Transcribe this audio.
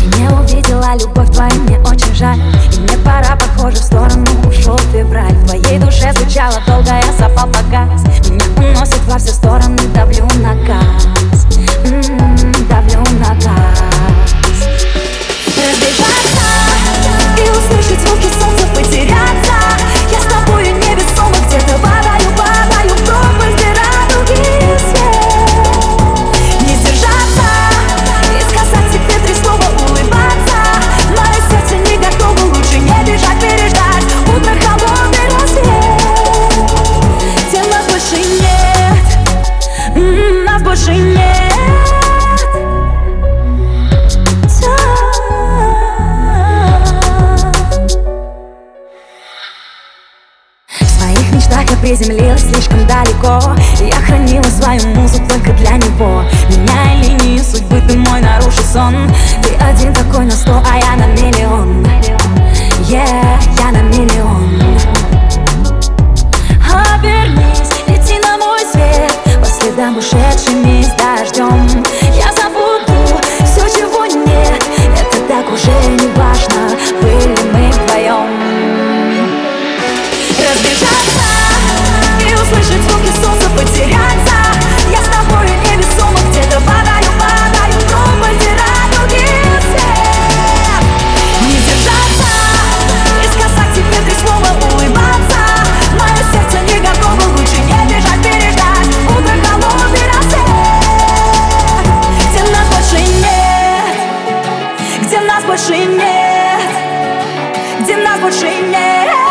Ты не увидела любовь твою, мне очень жаль. Приземлилась слишком далеко. Я хранила свою музу только для него. Меняя линии судьбы, ты мой нарушил сон. Ты один такой на сто, а я на миллион. Yeah, я на миллион. Обернись, лети на мой свет. По следам ушедшими с дождем. Я забуду все, чего нет. Это так уже не важно. Были мы вдвоем Разбежаться больше нет? Где нас больше нет